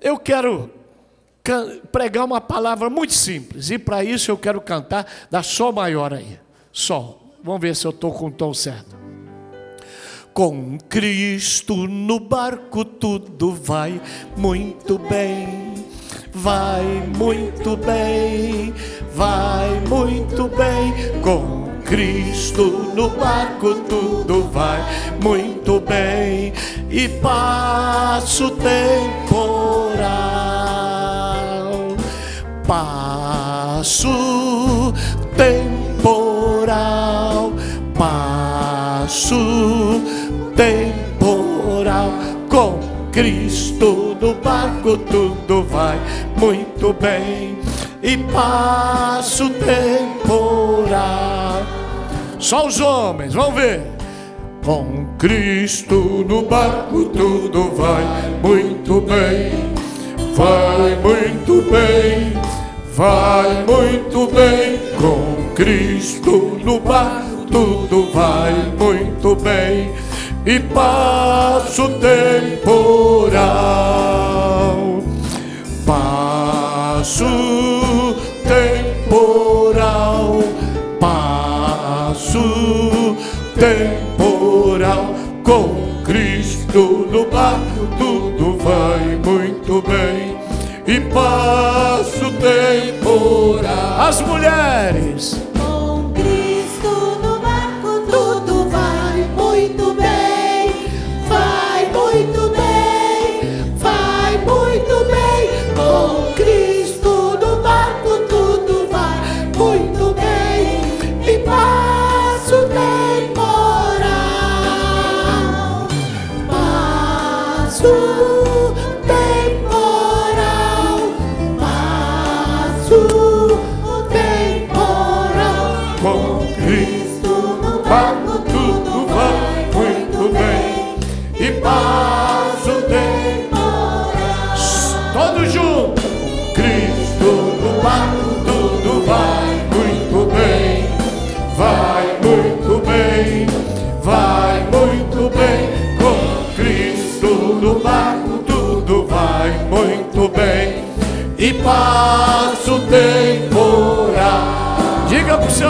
eu quero pregar uma palavra muito simples, e para isso eu quero cantar da Sol maior aí. Sol. Vamos ver se eu estou com o tom certo. Com Cristo no barco tudo vai muito bem, vai muito bem, vai muito bem. Com Cristo no barco tudo vai muito bem e passa o temporal, passo temporal, passo temporal. Com Cristo no barco tudo vai muito bem e passo temporal só os homens, vamos ver. Com Cristo no barco tudo vai muito bem, vai muito bem, vai muito bem. Com Cristo no barco tudo vai muito bem e passa o temporal. Passo temporal com Cristo no barco tudo vai muito bem. E passo temporal. As mulheres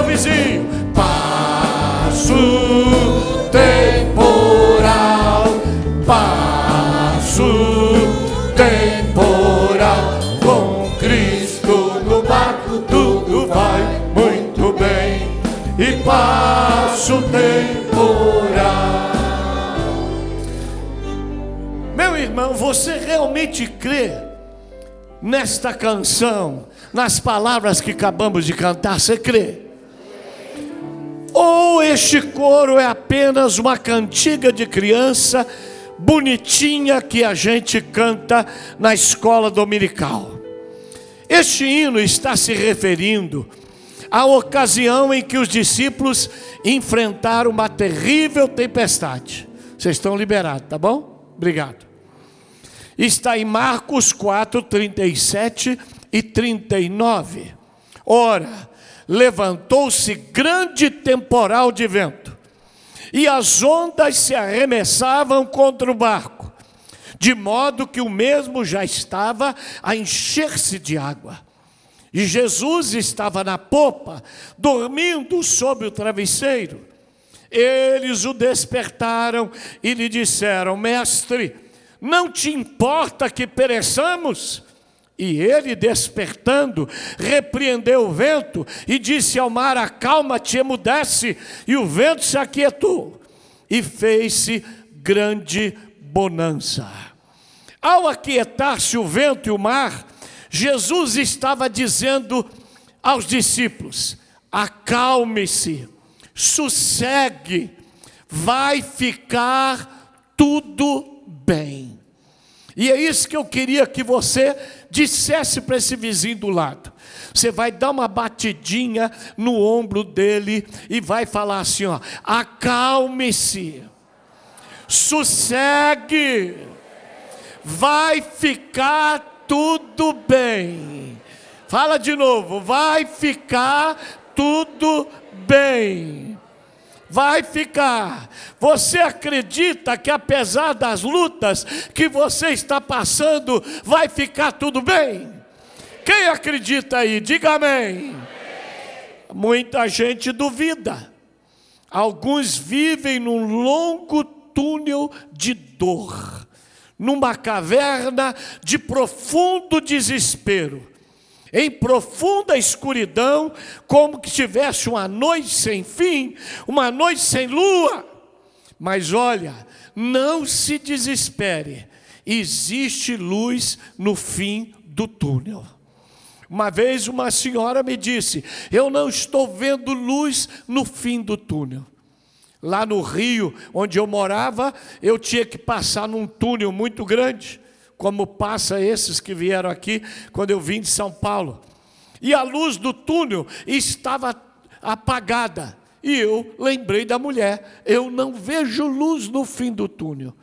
vizinho: passo temporal, passo temporal. Com Cristo no barco tudo vai muito bem e passo temporal. Meu irmão, você realmente crê? nesta canção, nas palavras que acabamos de cantar, você crê? Ou este coro é apenas uma cantiga de criança bonitinha que a gente canta na escola dominical? Este hino está se referindo à ocasião em que os discípulos enfrentaram uma terrível tempestade. Vocês estão liberados, tá bom? Obrigado está em Marcos 4, 37 e 39. Ora, levantou-se grande temporal de vento, e as ondas se arremessavam contra o barco, de modo que o mesmo já estava a encher-se de água. E Jesus estava na popa, dormindo sobre o travesseiro. Eles o despertaram e lhe disseram: Mestre, não te importa que pereçamos? E ele, despertando, repreendeu o vento e disse ao mar: Acalma-te, emudece. E o vento se aquietou e fez-se grande bonança. Ao aquietar-se o vento e o mar, Jesus estava dizendo aos discípulos: Acalme-se, sossegue, vai ficar tudo bem. E é isso que eu queria que você dissesse para esse vizinho do lado. Você vai dar uma batidinha no ombro dele e vai falar assim: ó, acalme-se, sossegue, vai ficar tudo bem. Fala de novo, vai ficar tudo bem. Vai ficar. Você acredita que apesar das lutas que você está passando, vai ficar tudo bem? Quem acredita aí? Diga amém. Muita gente duvida. Alguns vivem num longo túnel de dor, numa caverna de profundo desespero, em profunda escuridão, como que tivesse uma noite sem fim, uma noite sem lua. Mas olha, não se desespere, existe luz no fim do túnel. Uma vez uma senhora me disse: Eu não estou vendo luz no fim do túnel. Lá no Rio, onde eu morava, eu tinha que passar num túnel muito grande, como passa esses que vieram aqui quando eu vim de São Paulo. E a luz do túnel estava apagada. E eu lembrei da mulher: eu não vejo luz no fim do túnel.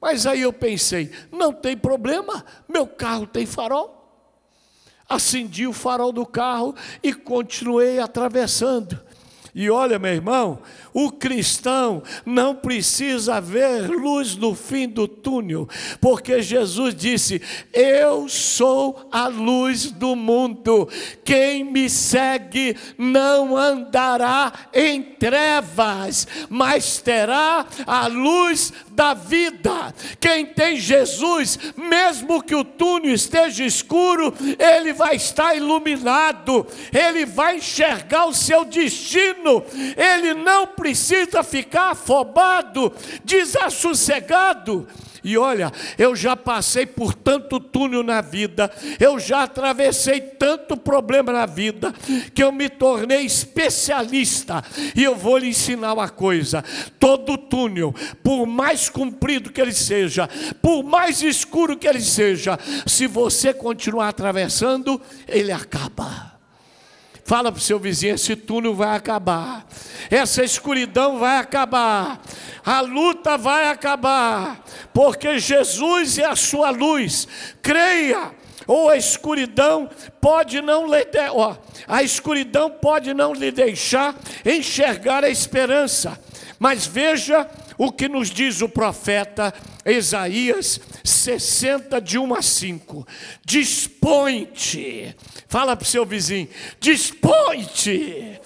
Mas aí eu pensei: não tem problema, meu carro tem farol acendi o farol do carro e continuei atravessando. E olha, meu irmão, o cristão não precisa ver luz no fim do túnel, porque Jesus disse: Eu sou a luz do mundo. Quem me segue não andará em trevas, mas terá a luz da vida. Quem tem Jesus, mesmo que o túnel esteja escuro, ele vai estar iluminado, ele vai enxergar o seu destino ele não precisa ficar afobado, desassossegado. E olha, eu já passei por tanto túnel na vida, eu já atravessei tanto problema na vida, que eu me tornei especialista. E eu vou lhe ensinar uma coisa: todo túnel, por mais comprido que ele seja, por mais escuro que ele seja, se você continuar atravessando, ele acaba. Fala para o seu vizinho: esse túnel vai acabar, essa escuridão vai acabar, a luta vai acabar, porque Jesus é a sua luz. Creia, ou a escuridão pode não lhe de... a escuridão pode não lhe deixar enxergar a esperança. Mas veja o que nos diz o profeta Isaías 60, de 1 a 5. Dispõe-te. Fala para o seu vizinho: dispõe-te.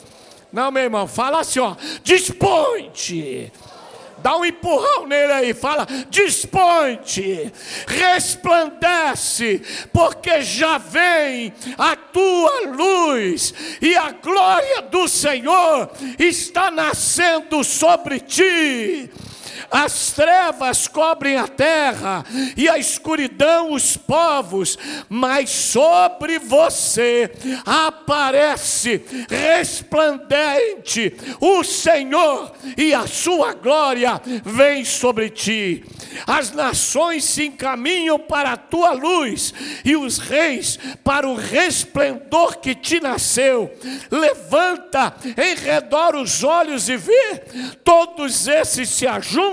Não, meu irmão, fala assim, ó. Dispõe-te. Dá um empurrão nele aí, fala: dispõe-te, resplandece, porque já vem a tua luz, e a glória do Senhor está nascendo sobre ti as trevas cobrem a terra e a escuridão os povos, mas sobre você aparece resplandente o Senhor e a sua glória vem sobre ti. As nações se encaminham para a tua luz e os reis para o resplendor que te nasceu. Levanta em redor os olhos e vê, todos esses se ajuntam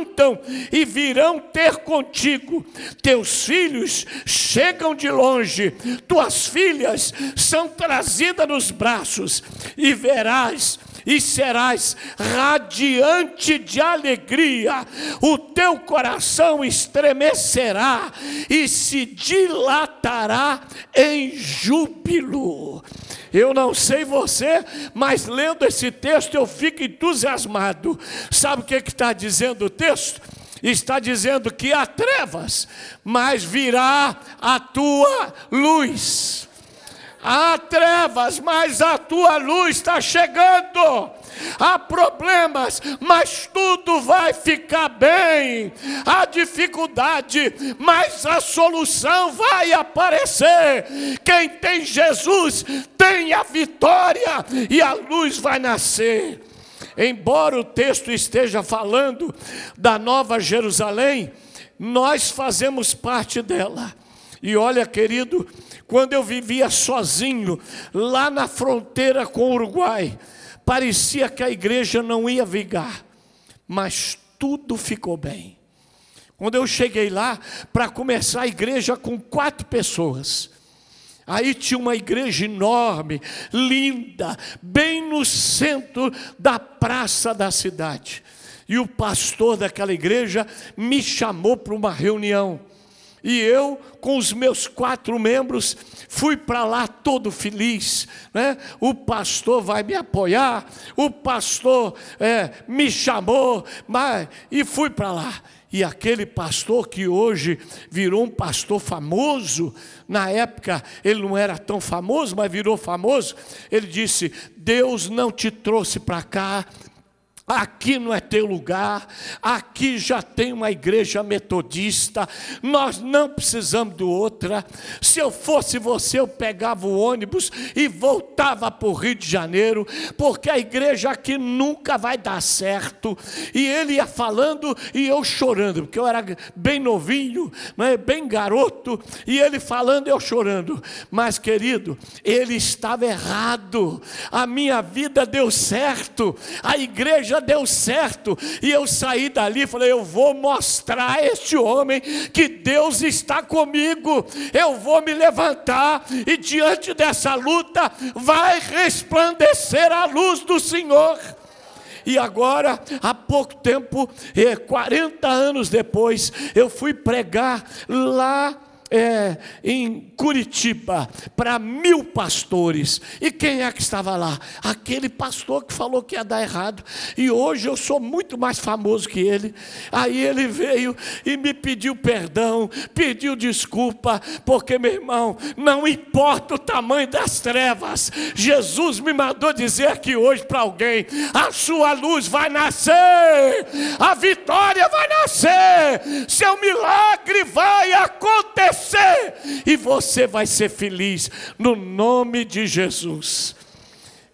e virão ter contigo. Teus filhos chegam de longe, tuas filhas são trazidas nos braços, e verás e serás radiante de alegria, o teu coração estremecerá e se dilatará em júbilo. Eu não sei você, mas lendo esse texto eu fico entusiasmado. Sabe o que está dizendo o texto? Está dizendo que há trevas, mas virá a tua luz. Há trevas, mas a tua luz está chegando. Há problemas, mas tudo vai ficar bem. Há dificuldade, mas a solução vai aparecer. Quem tem Jesus tem a vitória e a luz vai nascer. Embora o texto esteja falando da Nova Jerusalém, nós fazemos parte dela. E olha, querido, quando eu vivia sozinho, lá na fronteira com o Uruguai, parecia que a igreja não ia vigar, mas tudo ficou bem. Quando eu cheguei lá, para começar a igreja com quatro pessoas, Aí tinha uma igreja enorme, linda, bem no centro da praça da cidade. E o pastor daquela igreja me chamou para uma reunião. E eu, com os meus quatro membros, fui para lá todo feliz. Né? O pastor vai me apoiar, o pastor é, me chamou, mas, e fui para lá. E aquele pastor que hoje virou um pastor famoso, na época ele não era tão famoso, mas virou famoso, ele disse: Deus não te trouxe para cá Aqui não é teu lugar, aqui já tem uma igreja metodista, nós não precisamos de outra. Se eu fosse você, eu pegava o ônibus e voltava para o Rio de Janeiro, porque a igreja aqui nunca vai dar certo. E ele ia falando e eu chorando, porque eu era bem novinho, bem garoto, e ele falando e eu chorando. Mas, querido, ele estava errado, a minha vida deu certo, a igreja deu certo. E eu saí dali e falei: eu vou mostrar a este homem que Deus está comigo. Eu vou me levantar e diante dessa luta vai resplandecer a luz do Senhor. E agora, há pouco tempo, 40 anos depois, eu fui pregar lá é, em Curitiba para mil pastores. E quem é que estava lá? Aquele pastor que falou que ia dar errado. E hoje eu sou muito mais famoso que ele. Aí ele veio e me pediu perdão, pediu desculpa, porque, meu irmão, não importa o tamanho das trevas, Jesus me mandou dizer aqui hoje para alguém: a sua luz vai nascer, a vitória vai nascer, seu milagre vai acontecer e você vai ser feliz no nome de Jesus.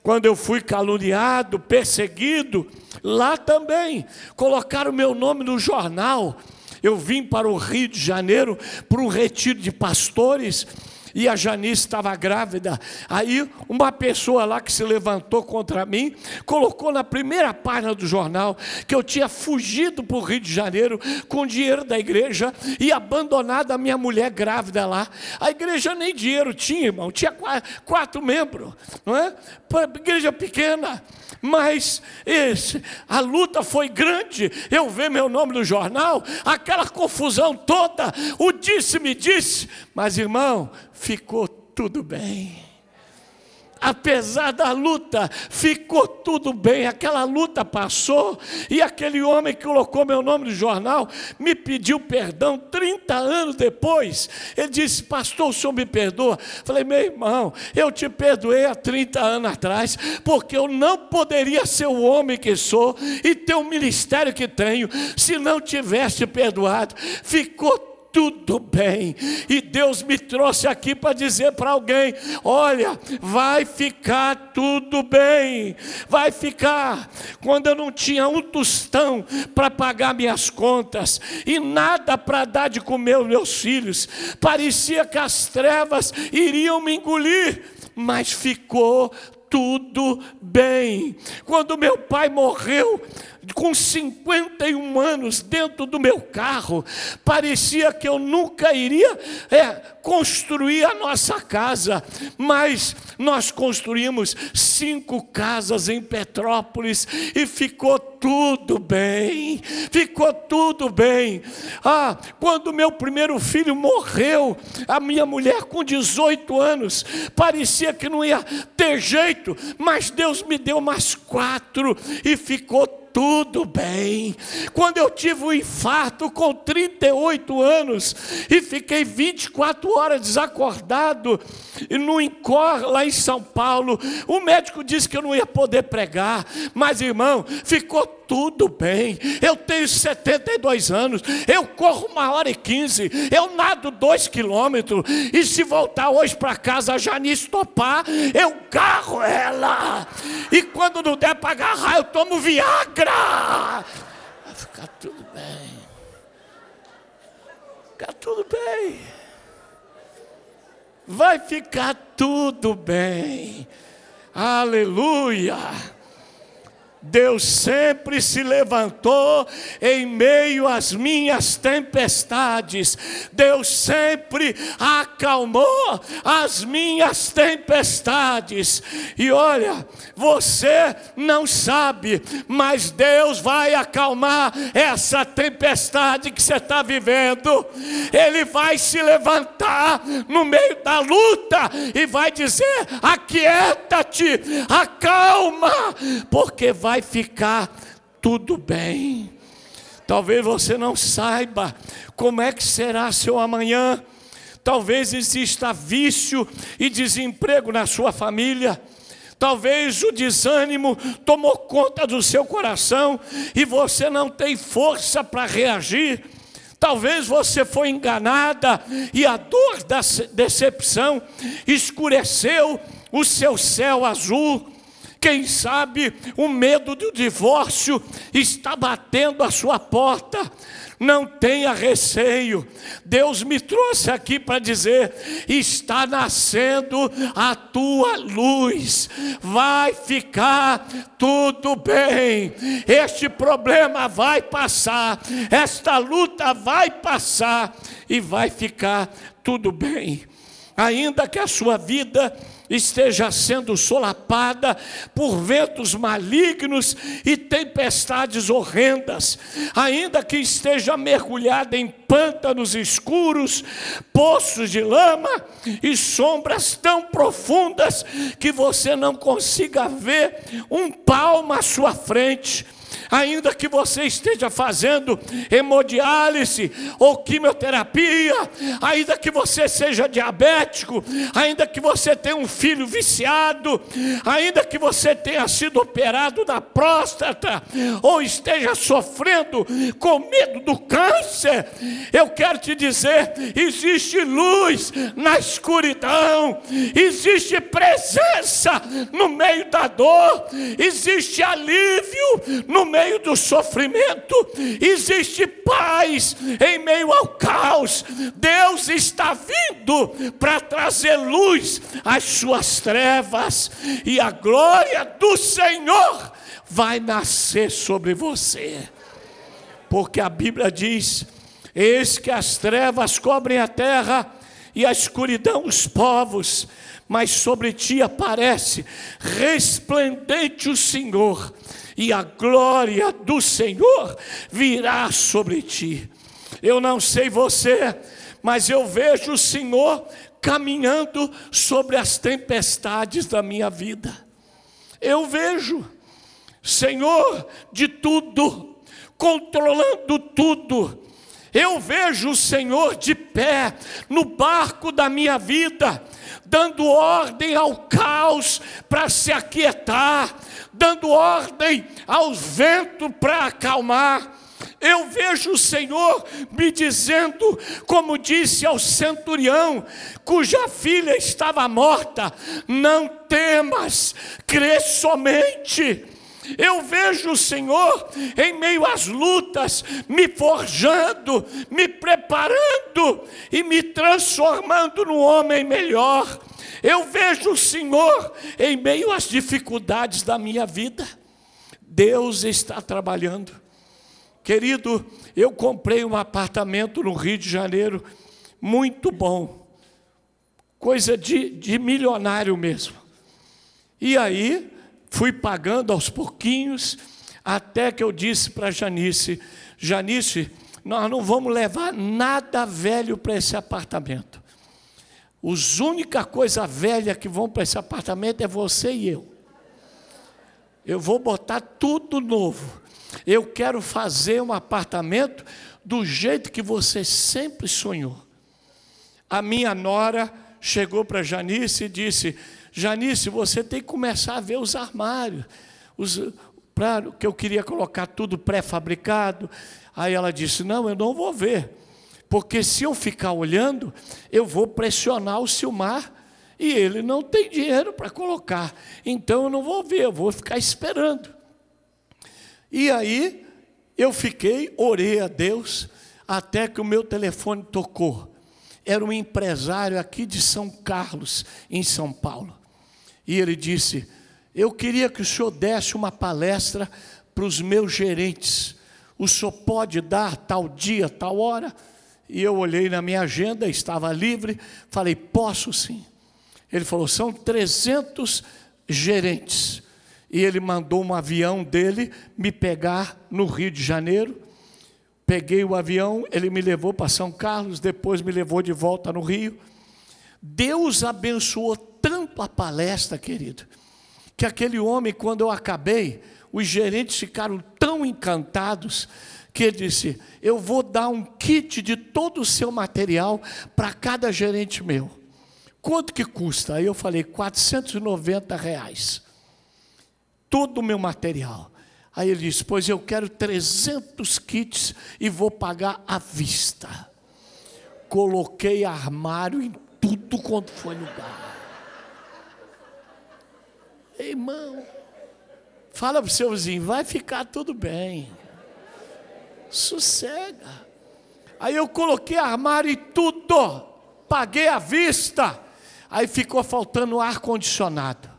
Quando eu fui caluniado, perseguido, lá também colocaram meu nome no jornal. Eu vim para o Rio de Janeiro para um retiro de pastores e a Janice estava grávida. Aí uma pessoa lá que se levantou contra mim, colocou na primeira página do jornal que eu tinha fugido para o Rio de Janeiro com dinheiro da igreja e abandonado a minha mulher grávida lá. A igreja nem dinheiro tinha, irmão, tinha quatro, quatro membros, não é? Igreja pequena mas esse, a luta foi grande. Eu ver meu nome no jornal, aquela confusão toda, o disse-me disse, mas irmão, ficou tudo bem apesar da luta, ficou tudo bem. Aquela luta passou e aquele homem que colocou meu nome no jornal me pediu perdão 30 anos depois. Ele disse: Pastor, o senhor me perdoa? Falei: Meu irmão, eu te perdoei há 30 anos atrás, porque eu não poderia ser o homem que sou e ter o ministério que tenho se não tivesse perdoado. Ficou tudo bem. E Deus me trouxe aqui para dizer para alguém: olha, vai ficar tudo bem, vai ficar. Quando eu não tinha um tostão para pagar minhas contas e nada para dar de comer aos meus filhos, parecia que as trevas iriam me engolir, mas ficou tudo bem. Quando meu pai morreu, com 51 anos, dentro do meu carro, parecia que eu nunca iria é, construir a nossa casa, mas nós construímos cinco casas em Petrópolis e ficou tudo bem, ficou tudo bem. Ah, quando meu primeiro filho morreu, a minha mulher com 18 anos, parecia que não ia ter jeito, mas Deus me deu mais quatro e ficou tudo bem. Quando eu tive um infarto com 38 anos e fiquei 24 horas desacordado no Incor lá em São Paulo, o médico disse que eu não ia poder pregar, mas irmão, ficou tudo bem. Eu tenho 72 anos, eu corro uma hora e quinze, eu nado dois quilômetros, e se voltar hoje para casa, a Janice topar, eu carro ela. E quando não der para agarrar, eu tomo Viagra. Vai ficar tudo bem. Ficar tudo bem. Vai ficar tudo bem. Aleluia. Deus sempre se levantou em meio às minhas tempestades. Deus sempre acalmou as minhas tempestades. E olha, você não sabe, mas Deus vai acalmar essa tempestade que você está vivendo. Ele vai se levantar no meio da luta e vai dizer: aquieta-te, acalma, porque vai vai ficar tudo bem. Talvez você não saiba como é que será seu amanhã. Talvez exista vício e desemprego na sua família. Talvez o desânimo tomou conta do seu coração e você não tem força para reagir. Talvez você foi enganada e a dor da decepção escureceu o seu céu azul. Quem sabe o medo do divórcio está batendo a sua porta. Não tenha receio. Deus me trouxe aqui para dizer: está nascendo a tua luz. Vai ficar tudo bem. Este problema vai passar. Esta luta vai passar e vai ficar tudo bem. Ainda que a sua vida esteja sendo solapada por ventos malignos e tempestades horrendas, ainda que esteja mergulhada em pântanos escuros, poços de lama e sombras tão profundas que você não consiga ver um palmo à sua frente ainda que você esteja fazendo hemodiálise ou quimioterapia, ainda que você seja diabético, ainda que você tenha um filho viciado, ainda que você tenha sido operado da próstata ou esteja sofrendo com medo do câncer, eu quero te dizer: existe luz na escuridão, existe presença no meio da dor, existe alívio no meio meio do sofrimento, existe paz em meio ao caos. Deus está vindo para trazer luz às suas trevas, e a glória do Senhor vai nascer sobre você. Porque a Bíblia diz: Eis que as trevas cobrem a terra e a escuridão os povos, mas sobre ti aparece resplendente o Senhor e a glória do Senhor virá sobre ti. Eu não sei você, mas eu vejo o Senhor caminhando sobre as tempestades da minha vida. Eu vejo, Senhor de tudo, controlando tudo. Eu vejo o Senhor de pé no barco da minha vida, dando ordem ao caos para se aquietar, dando ordem aos ventos para acalmar. Eu vejo o Senhor me dizendo, como disse ao centurião, cuja filha estava morta: não temas, crê somente. Eu vejo o Senhor em meio às lutas, me forjando, me preparando e me transformando no homem melhor. Eu vejo o Senhor em meio às dificuldades da minha vida. Deus está trabalhando. Querido, eu comprei um apartamento no Rio de Janeiro, muito bom, coisa de, de milionário mesmo. E aí, fui pagando aos pouquinhos, até que eu disse para Janice: Janice, nós não vamos levar nada velho para esse apartamento. Os única coisa velha que vão para esse apartamento é você e eu. Eu vou botar tudo novo. Eu quero fazer um apartamento do jeito que você sempre sonhou. A minha nora chegou para Janice e disse: Janice, você tem que começar a ver os armários, os, pra, que eu queria colocar tudo pré-fabricado. Aí ela disse: Não, eu não vou ver. Porque se eu ficar olhando, eu vou pressionar o Silmar e ele não tem dinheiro para colocar. Então eu não vou ver, eu vou ficar esperando. E aí eu fiquei, orei a Deus, até que o meu telefone tocou. Era um empresário aqui de São Carlos, em São Paulo. E ele disse: Eu queria que o senhor desse uma palestra para os meus gerentes. O senhor pode dar tal dia, tal hora? E eu olhei na minha agenda, estava livre, falei: posso sim. Ele falou: são 300 gerentes. E ele mandou um avião dele me pegar no Rio de Janeiro. Peguei o avião, ele me levou para São Carlos, depois me levou de volta no Rio. Deus abençoou tanto a palestra, querido, que aquele homem, quando eu acabei, os gerentes ficaram tão encantados que ele disse: Eu vou dar um kit de todo o seu material para cada gerente meu. Quanto que custa? Aí eu falei: 490 reais. Todo o meu material. Aí ele disse: Pois eu quero 300 kits e vou pagar à vista. Coloquei armário em tudo quanto foi lugar. Irmão, fala para o seu vizinho: vai ficar tudo bem. Sossega. Aí eu coloquei armário e tudo, paguei à vista. Aí ficou faltando ar-condicionado.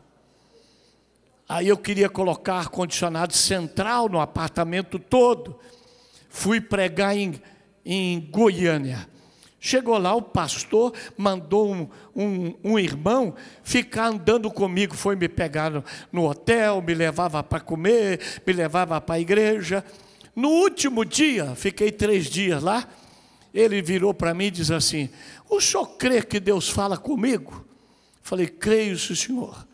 Aí eu queria colocar ar-condicionado central no apartamento todo. Fui pregar em, em Goiânia. Chegou lá, o pastor mandou um, um, um, irmão ficar andando comigo, foi me pegar no, hotel, me levava para comer, me levava para a igreja. No último dia, fiquei três dias lá, ele virou para mim e diz assim: O senhor crê que Deus fala comigo? Falei, creio, senhor.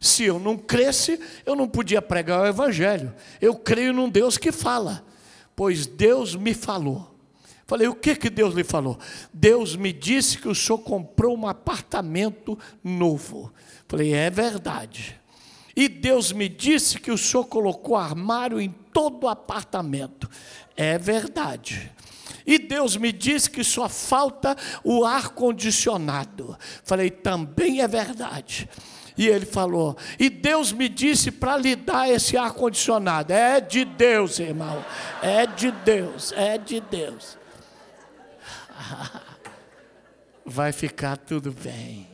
Se eu não cresce, eu não podia pregar o evangelho. Eu creio num Deus que fala, pois Deus me falou. Falei, o que, que Deus lhe falou? Deus me disse que o senhor comprou um apartamento novo. Falei, é verdade. E Deus me disse que o senhor colocou armário em todo o apartamento. É verdade. E Deus me disse que só falta o ar-condicionado. Falei, também é verdade. E ele falou: E Deus me disse para lhe dar esse ar-condicionado. É de Deus, irmão. É de Deus. É de Deus. vai ficar tudo bem.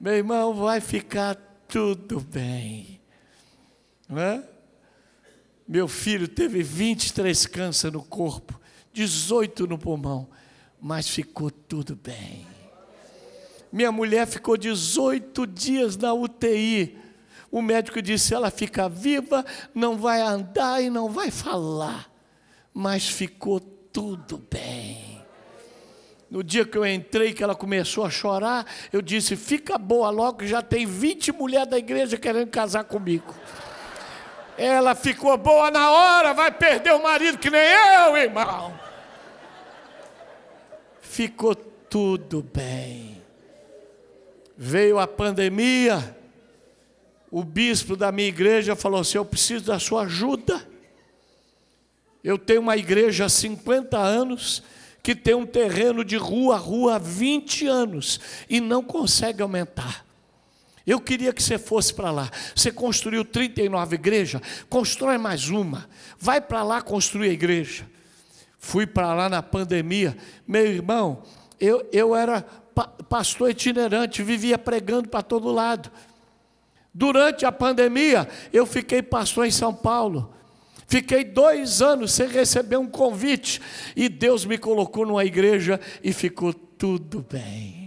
Meu irmão, vai ficar tudo bem. Não é? Meu filho teve 23 câncer no corpo, 18 no pulmão, mas ficou tudo bem. Minha mulher ficou 18 dias na UTI. O médico disse: ela fica viva, não vai andar e não vai falar, mas ficou tudo bem. No dia que eu entrei, que ela começou a chorar, eu disse: Fica boa logo, já tem 20 mulheres da igreja querendo casar comigo. Ela ficou boa na hora, vai perder o marido que nem eu, irmão. Ficou tudo bem. Veio a pandemia, o bispo da minha igreja falou assim: Eu preciso da sua ajuda. Eu tenho uma igreja há 50 anos que tem um terreno de rua a rua há 20 anos e não consegue aumentar. Eu queria que você fosse para lá. Você construiu 39 igrejas, constrói mais uma. Vai para lá construir a igreja. Fui para lá na pandemia. Meu irmão, eu, eu era pastor itinerante, vivia pregando para todo lado. Durante a pandemia, eu fiquei pastor em São Paulo. Fiquei dois anos sem receber um convite. E Deus me colocou numa igreja e ficou tudo bem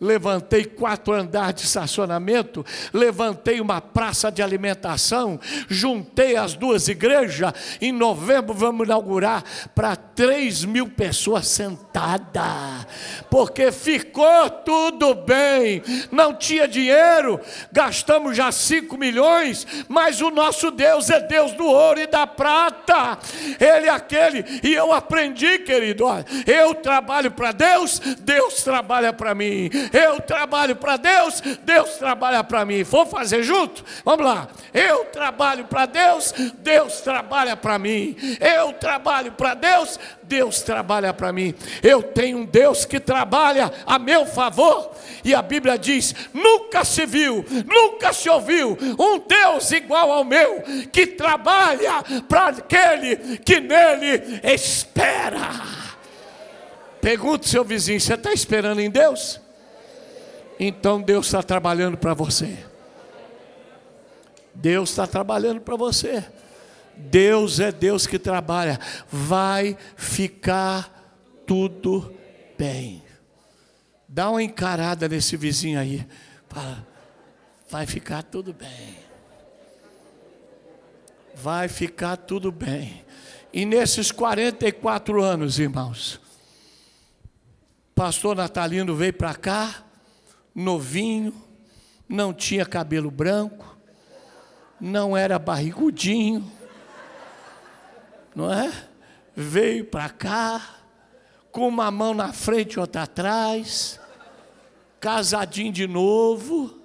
levantei quatro andares de estacionamento, levantei uma praça de alimentação, juntei as duas igrejas. Em novembro vamos inaugurar para três mil pessoas sentadas, porque ficou tudo bem. Não tinha dinheiro, gastamos já cinco milhões, mas o nosso Deus é Deus do ouro e da prata. Ele é aquele, e eu aprendi, querido, eu trabalho para Deus, Deus trabalha para mim. Eu trabalho para Deus, Deus trabalha para mim. Vamos fazer junto? Vamos lá. Eu trabalho para Deus, Deus trabalha para mim. Eu trabalho para Deus, Deus trabalha para mim. Eu tenho um Deus que trabalha a meu favor. E a Bíblia diz: nunca se viu, nunca se ouviu um Deus igual ao meu, que trabalha para aquele que nele espera. Pergunte seu vizinho: você está esperando em Deus? Então Deus está trabalhando para você. Deus está trabalhando para você. Deus é Deus que trabalha. Vai ficar tudo bem. Dá uma encarada nesse vizinho aí. Fala, vai ficar tudo bem. Vai ficar tudo bem. E nesses 44 anos, irmãos, pastor Natalino veio para cá, novinho, não tinha cabelo branco, não era barrigudinho, não é? Veio para cá, com uma mão na frente e outra atrás, casadinho de novo,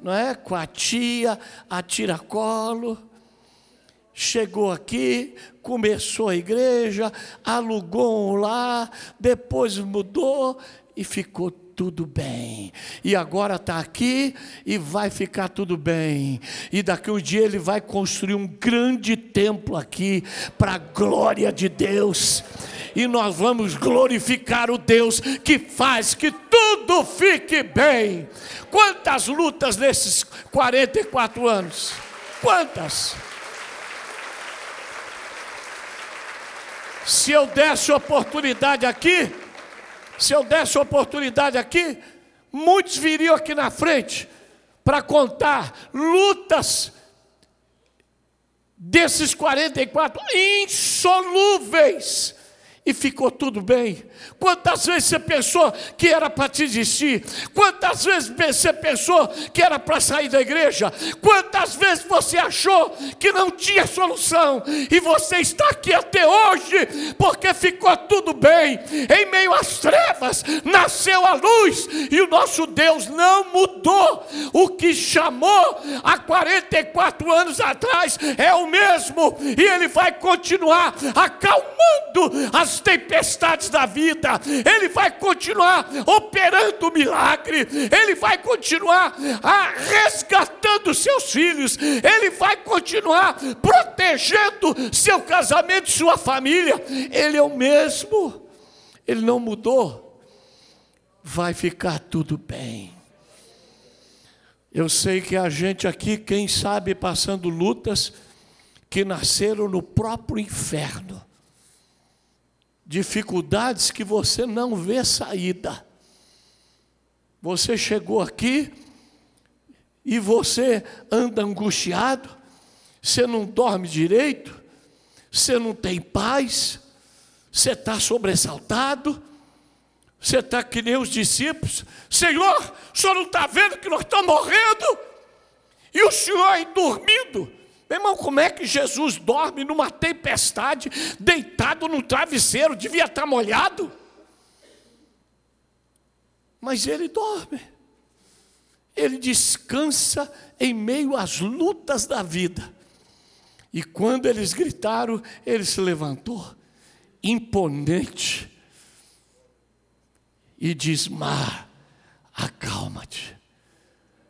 não é? Com a tia, a tiracolo chegou aqui, começou a igreja, alugou um lá, depois mudou e ficou tudo bem. E agora está aqui e vai ficar tudo bem. E daqui um dia ele vai construir um grande templo aqui, para a glória de Deus. E nós vamos glorificar o Deus que faz que tudo fique bem. Quantas lutas nesses 44 anos? Quantas? Se eu desse oportunidade aqui, se eu desse oportunidade aqui, muitos viriam aqui na frente para contar lutas desses 44 insolúveis e ficou tudo bem. Quantas vezes você pensou que era para te desistir? Quantas vezes você pensou que era para sair da igreja? Quantas vezes você achou que não tinha solução? E você está aqui até hoje porque ficou tudo bem. Em meio às trevas nasceu a luz e o nosso Deus não mudou. O que chamou há 44 anos atrás é o mesmo e ele vai continuar acalmando as as tempestades da vida, Ele vai continuar operando o milagre, Ele vai continuar ah, resgatando seus filhos, Ele vai continuar protegendo seu casamento, sua família. Ele é o mesmo, Ele não mudou. Vai ficar tudo bem. Eu sei que a gente aqui, quem sabe, passando lutas que nasceram no próprio inferno dificuldades que você não vê saída. Você chegou aqui e você anda angustiado, você não dorme direito, você não tem paz, você está sobressaltado, você está que nem os discípulos, Senhor, o senhor não está vendo que nós estamos morrendo? E o senhor aí dormindo? Meu irmão, como é que Jesus dorme numa tempestade, deitado no travesseiro, devia estar molhado? Mas ele dorme, ele descansa em meio às lutas da vida. E quando eles gritaram, ele se levantou, imponente, e diz: Mar, acalma-te,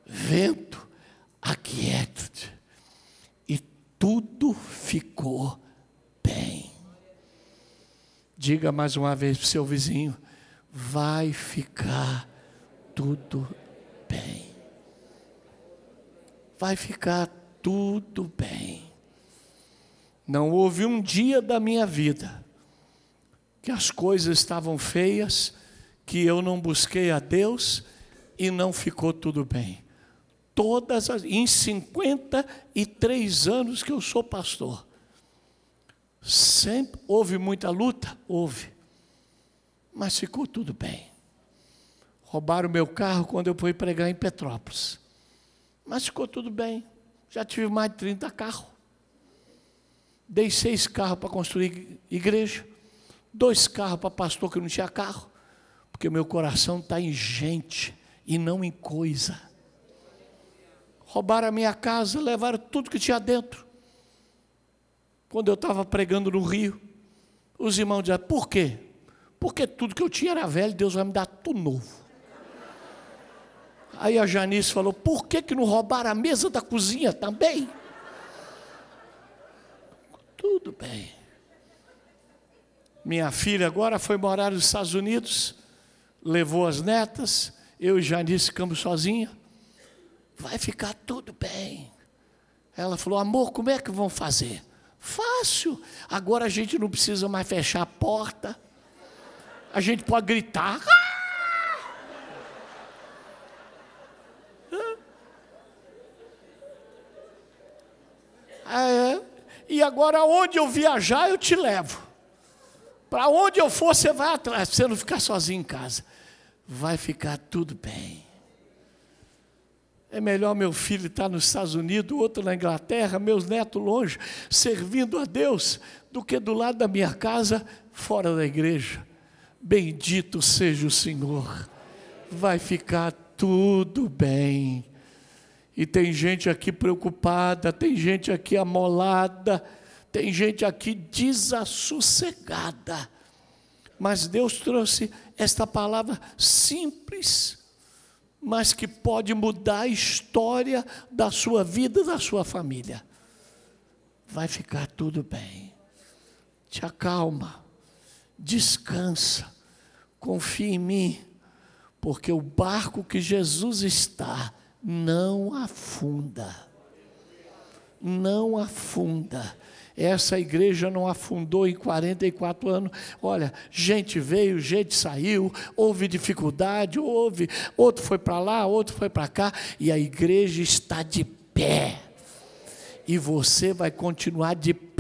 vento, aquieta-te tudo ficou bem. Diga mais uma vez para o seu vizinho: vai ficar tudo bem. Vai ficar tudo bem. Não houve um dia da minha vida que as coisas estavam feias, que eu não busquei a Deus e não ficou tudo bem todas as. Em 53 anos que eu sou pastor. Sempre houve muita luta? Houve. Mas ficou tudo bem. Roubaram meu carro quando eu fui pregar em Petrópolis. Mas ficou tudo bem. Já tive mais de 30 carros. Dei seis carros para construir igreja. Dois carros para pastor que não tinha carro. Porque meu coração está em gente e não em coisa roubaram a minha casa, levaram tudo que tinha dentro. Quando eu estava pregando no Rio, os irmãos diziam: por quê? Porque tudo que eu tinha era velho, Deus vai me dar tudo novo. Aí a Janice falou: por que, que não roubaram a mesa da cozinha também? Tudo bem. Minha filha agora foi morar nos Estados Unidos, levou as netas, eu e Janice ficamos sozinhos vai ficar tudo bem. Ela falou: Amor, como é que vão fazer? Fácil. Agora a gente não precisa mais fechar a porta. A gente pode gritar. É, e agora, onde eu viajar, eu te levo. Para onde eu for, você vai atrás. Você não ficar sozinho em casa. Vai ficar tudo bem. É melhor meu filho estar nos Estados Unidos, outro na Inglaterra, meus netos longe, servindo a Deus, do que do lado da minha casa, fora da igreja. Bendito seja o Senhor. Vai ficar tudo bem. E tem gente aqui preocupada, tem gente aqui amolada, tem gente aqui desassossegada. Mas Deus trouxe esta palavra simples, mas que pode mudar a história da sua vida, da sua família. Vai ficar tudo bem. Te acalma, descansa, confia em mim, porque o barco que Jesus está, não afunda. Não afunda. Essa igreja não afundou em 44 anos. Olha, gente veio, gente saiu, houve dificuldade, houve, outro foi para lá, outro foi para cá, e a igreja está de pé. E você vai continuar de pé,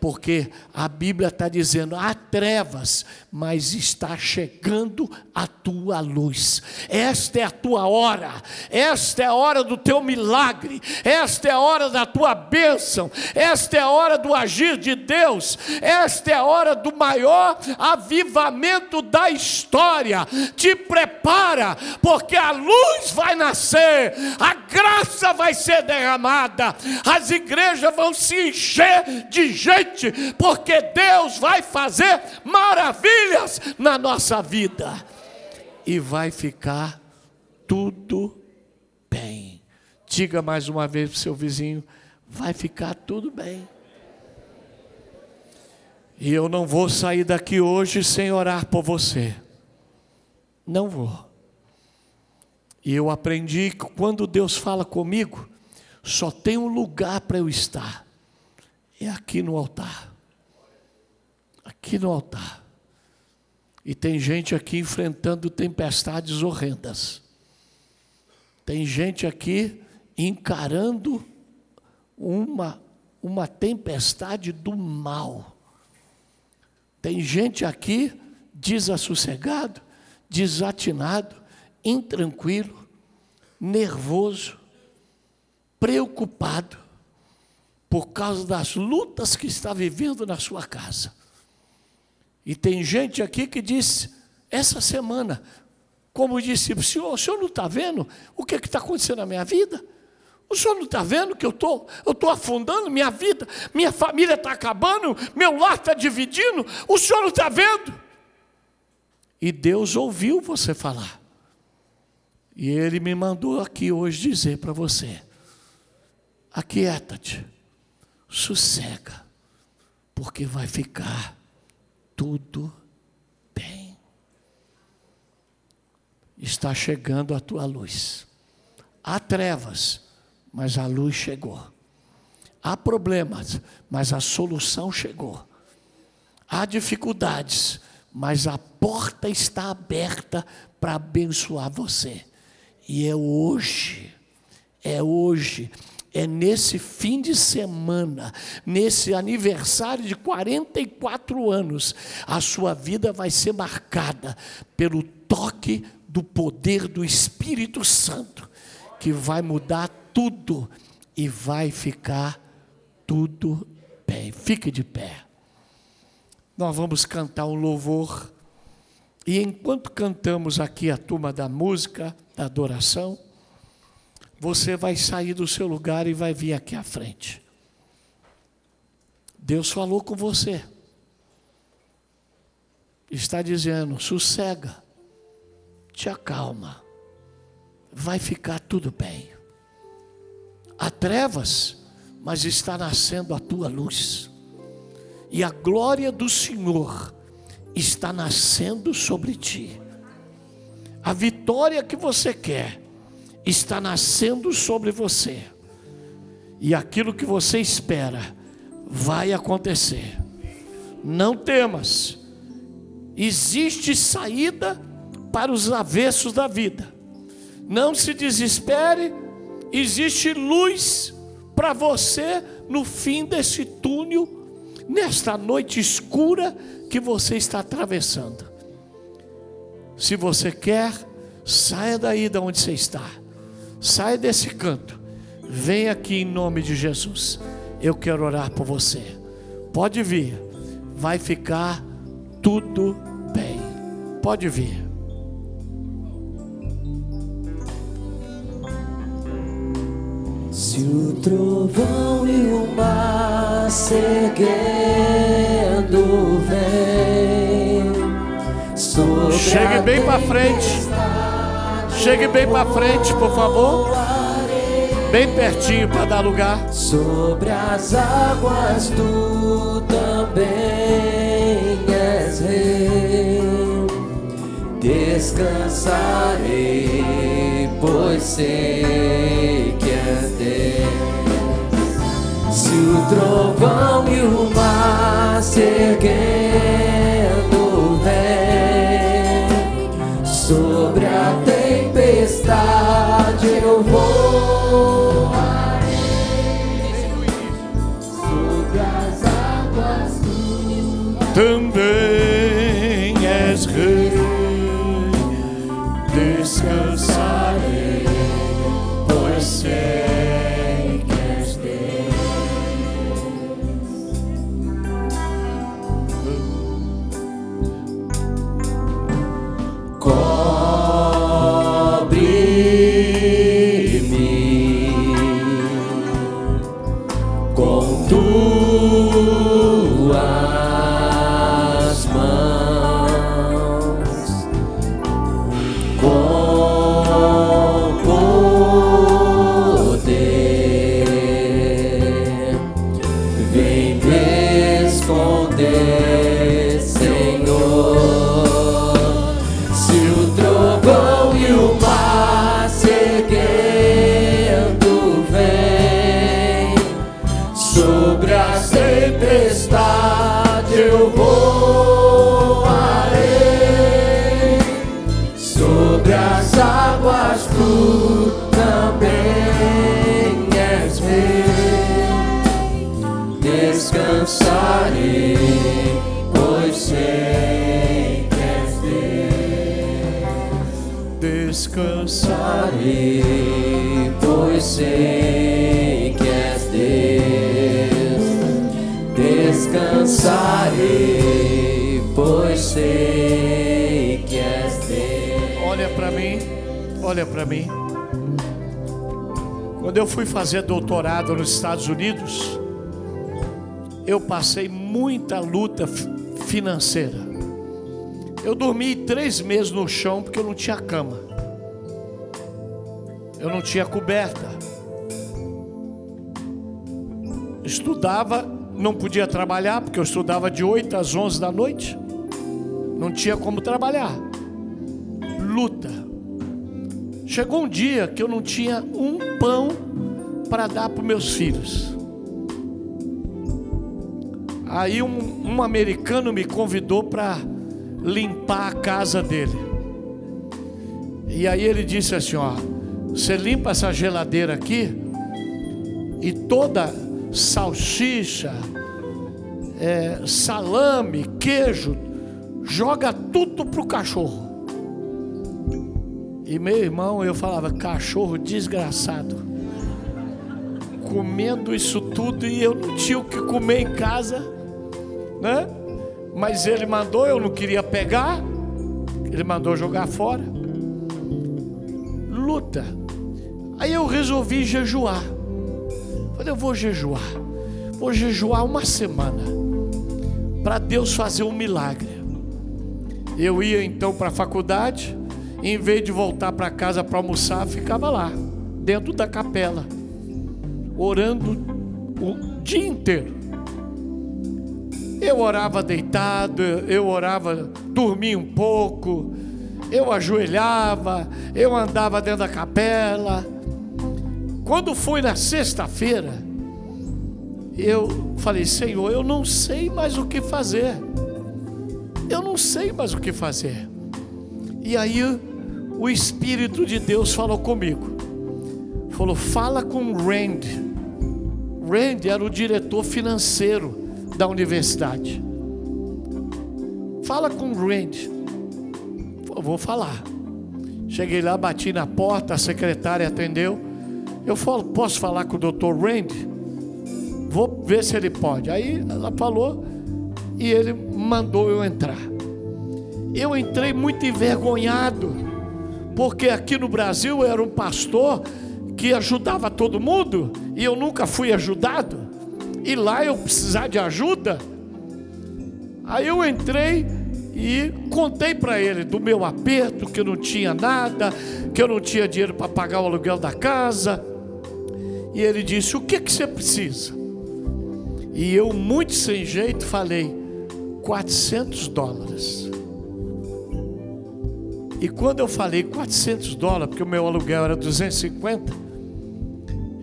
porque a Bíblia está dizendo: há trevas, mas está chegando a tua luz. Esta é a tua hora, esta é a hora do teu milagre, esta é a hora da tua bênção, esta é a hora do agir de Deus, esta é a hora do maior avivamento da história. Te prepara, porque a luz vai nascer, a graça vai ser derramada, as igrejas vão se encher de gente, porque Deus vai fazer maravilhas na nossa vida e vai ficar tudo bem. Diga mais uma vez para o seu vizinho: vai ficar tudo bem. E eu não vou sair daqui hoje sem orar por você. Não vou. E eu aprendi que quando Deus fala comigo, só tem um lugar para eu estar é aqui no altar. Aqui no altar. E tem gente aqui enfrentando tempestades horrendas. Tem gente aqui encarando uma, uma tempestade do mal. Tem gente aqui desassossegado, desatinado, intranquilo, nervoso, preocupado por causa das lutas que está vivendo na sua casa. E tem gente aqui que disse, essa semana, como disse, senhor, o senhor não está vendo o que está acontecendo na minha vida? O senhor não está vendo que eu tô, estou afundando minha vida, minha família está acabando, meu lar está dividindo, o senhor não está vendo? E Deus ouviu você falar. E Ele me mandou aqui hoje dizer para você: aquieta-te sossega, porque vai ficar tudo bem. Está chegando a tua luz. Há trevas, mas a luz chegou. Há problemas, mas a solução chegou. Há dificuldades, mas a porta está aberta para abençoar você. E é hoje, é hoje é nesse fim de semana, nesse aniversário de 44 anos, a sua vida vai ser marcada pelo toque do poder do Espírito Santo, que vai mudar tudo e vai ficar tudo bem. Fique de pé. Nós vamos cantar um louvor. E enquanto cantamos aqui a turma da música, da adoração, você vai sair do seu lugar e vai vir aqui à frente. Deus falou com você. Está dizendo: sossega, te acalma, vai ficar tudo bem. Há trevas, mas está nascendo a tua luz, e a glória do Senhor está nascendo sobre ti. A vitória que você quer está nascendo sobre você. E aquilo que você espera vai acontecer. Não temas. Existe saída para os avessos da vida. Não se desespere, existe luz para você no fim desse túnel, nesta noite escura que você está atravessando. Se você quer, saia daí de onde você está, saia desse canto, vem aqui em nome de Jesus. Eu quero orar por você. Pode vir, vai ficar tudo bem. Pode vir. Se o trovão e o mar seguendo vem, chegue bem para frente. Chegue bem para frente, por favor. Bem pertinho para dar lugar. Sobre as águas tu também és rei. Descansarei, pois sei que és Deus. Se o trovão e o mar se erguendo vem, sobre a tempestade eu vou. Sobre as águas Também olha para mim. Quando eu fui fazer doutorado nos Estados Unidos, eu passei muita luta fi- financeira. Eu dormi três meses no chão porque eu não tinha cama. Eu não tinha coberta. Estudava, não podia trabalhar porque eu estudava de 8 às 11 da noite. Não tinha como trabalhar. Luta. Chegou um dia que eu não tinha um pão para dar para meus filhos. Aí um, um americano me convidou para limpar a casa dele. E aí ele disse assim: ó, você limpa essa geladeira aqui e toda salsicha, é, salame, queijo, joga tudo pro cachorro. E meu irmão, eu falava, cachorro desgraçado, comendo isso tudo e eu não tinha o que comer em casa, né? Mas ele mandou, eu não queria pegar, ele mandou jogar fora. Luta. Aí eu resolvi jejuar. Falei, eu vou jejuar. Vou jejuar uma semana para Deus fazer um milagre. Eu ia então para a faculdade, em vez de voltar para casa para almoçar, ficava lá, dentro da capela, orando o dia inteiro. Eu orava deitado, eu orava, dormia um pouco, eu ajoelhava, eu andava dentro da capela. Quando foi na sexta-feira, eu falei: Senhor, eu não sei mais o que fazer. Eu não sei mais o que fazer. E aí o Espírito de Deus falou comigo. Falou: fala com Rand. Rand era o diretor financeiro da universidade. Fala com Rand. Vou falar. Cheguei lá, bati na porta, a secretária atendeu. Eu falo, posso falar com o doutor Rand? Vou ver se ele pode. Aí ela falou e ele mandou eu entrar. Eu entrei muito envergonhado, porque aqui no Brasil eu era um pastor que ajudava todo mundo e eu nunca fui ajudado. E lá eu precisar de ajuda. Aí eu entrei e contei para ele do meu aperto, que eu não tinha nada, que eu não tinha dinheiro para pagar o aluguel da casa. E ele disse: O que, que você precisa? E eu, muito sem jeito, falei: 400 dólares. E quando eu falei 400 dólares, porque o meu aluguel era 250,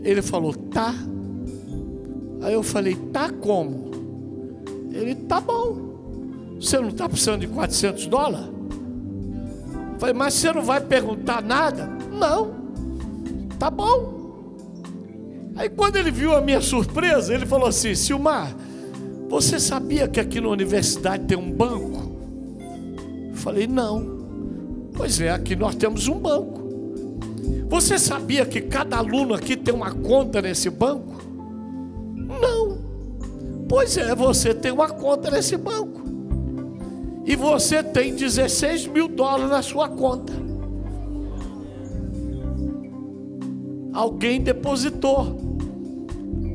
ele falou: tá. Aí eu falei: tá como? Ele: tá bom. Você não está precisando de 400 dólares? Eu falei: mas você não vai perguntar nada? Não. Tá bom. Aí quando ele viu a minha surpresa, ele falou assim: Silmar, você sabia que aqui na universidade tem um banco? Eu falei: Não. Pois é, aqui nós temos um banco. Você sabia que cada aluno aqui tem uma conta nesse banco? Não. Pois é, você tem uma conta nesse banco. E você tem 16 mil dólares na sua conta. Alguém depositou.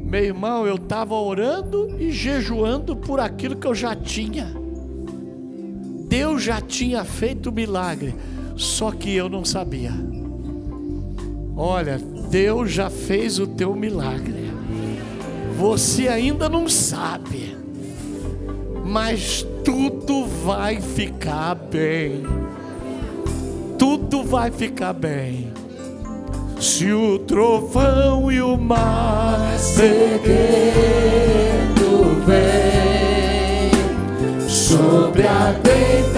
Meu irmão, eu estava orando e jejuando por aquilo que eu já tinha. Deus já tinha feito o milagre, só que eu não sabia. Olha, Deus já fez o teu milagre. Você ainda não sabe, mas tudo vai ficar bem. Tudo vai ficar bem. Se o trovão e o mar seguindo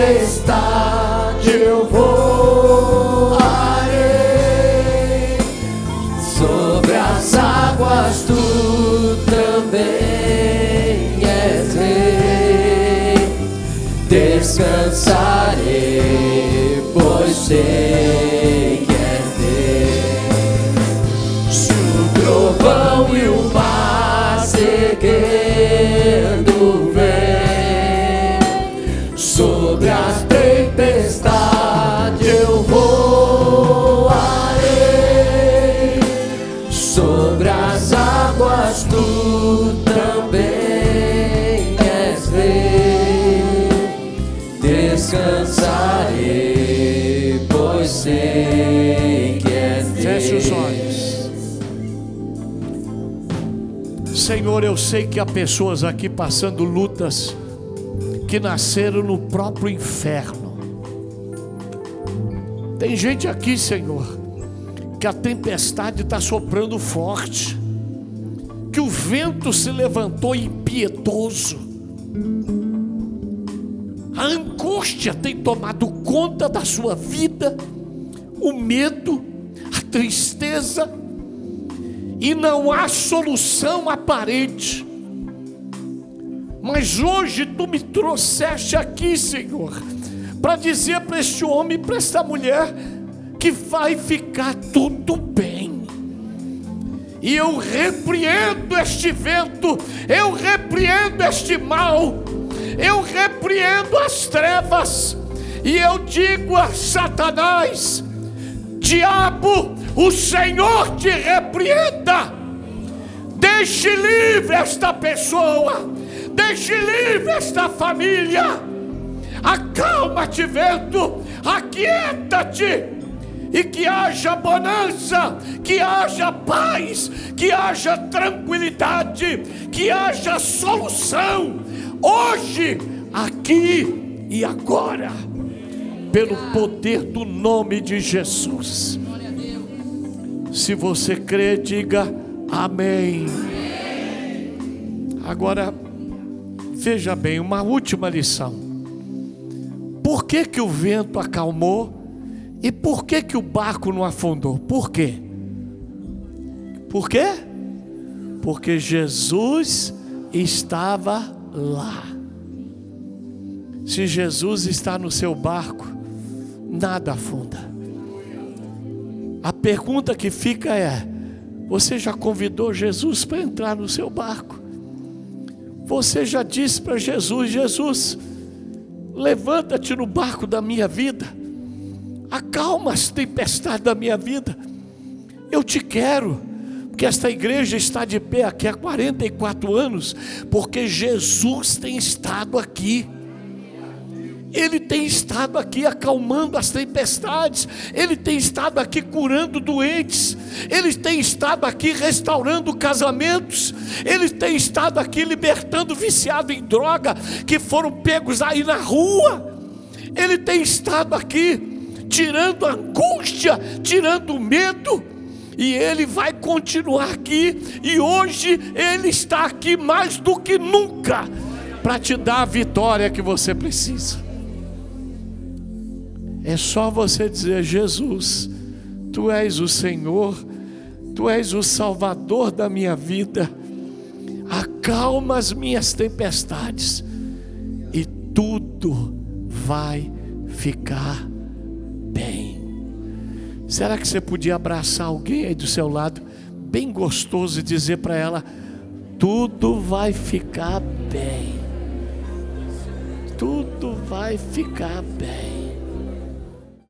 tempestade eu voarei. Sobre as águas tu também és rei. Descansarei pois sei Senhor, eu sei que há pessoas aqui passando lutas que nasceram no próprio inferno. Tem gente aqui, Senhor, que a tempestade está soprando forte, que o vento se levantou impiedoso, a angústia tem tomado conta da sua vida, o medo, a tristeza, e não há solução aparente. Mas hoje tu me trouxeste aqui, Senhor, para dizer para este homem, para esta mulher, que vai ficar tudo bem. E eu repreendo este vento, eu repreendo este mal, eu repreendo as trevas, e eu digo a Satanás: Diabo, o Senhor te repreenda. Deixe livre esta pessoa, deixe livre esta família. Acalma-te, vento, aquieta-te, e que haja bonança, que haja paz, que haja tranquilidade, que haja solução, hoje, aqui e agora, pelo poder do nome de Jesus. Se você crê, diga amém. Agora, veja bem, uma última lição. Por que, que o vento acalmou e por que, que o barco não afundou? Por quê? Por quê? Porque Jesus estava lá. Se Jesus está no seu barco, nada afunda. A pergunta que fica é: você já convidou Jesus para entrar no seu barco? Você já disse para Jesus: Jesus, levanta-te no barco da minha vida, acalma as tempestades da minha vida. Eu te quero, porque esta igreja está de pé aqui há 44 anos, porque Jesus tem estado aqui. Ele tem estado aqui acalmando as tempestades, Ele tem estado aqui curando doentes, Ele tem estado aqui restaurando casamentos, Ele tem estado aqui libertando viciados em droga que foram pegos aí na rua, Ele tem estado aqui tirando angústia, tirando medo, e Ele vai continuar aqui, e hoje Ele está aqui mais do que nunca para te dar a vitória que você precisa. É só você dizer: Jesus, Tu és o Senhor, Tu és o Salvador da minha vida, acalma as minhas tempestades e tudo vai ficar bem. Será que você podia abraçar alguém aí do seu lado, bem gostoso, e dizer para ela: tudo vai ficar bem, tudo vai ficar bem.